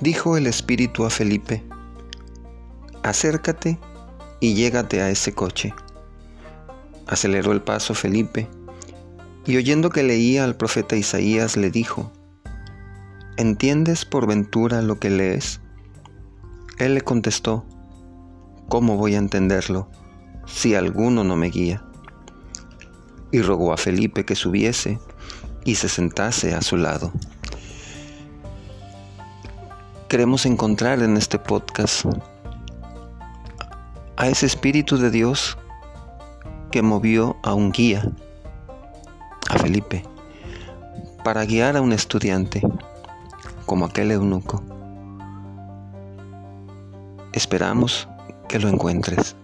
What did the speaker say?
Dijo el Espíritu a Felipe, acércate y llégate a ese coche. Aceleró el paso Felipe, y oyendo que leía al profeta Isaías le dijo, ¿entiendes por ventura lo que lees? Él le contestó, ¿cómo voy a entenderlo si alguno no me guía? Y rogó a Felipe que subiese y se sentase a su lado. Queremos encontrar en este podcast a ese Espíritu de Dios que movió a un guía, a Felipe, para guiar a un estudiante como aquel eunuco. Esperamos que lo encuentres.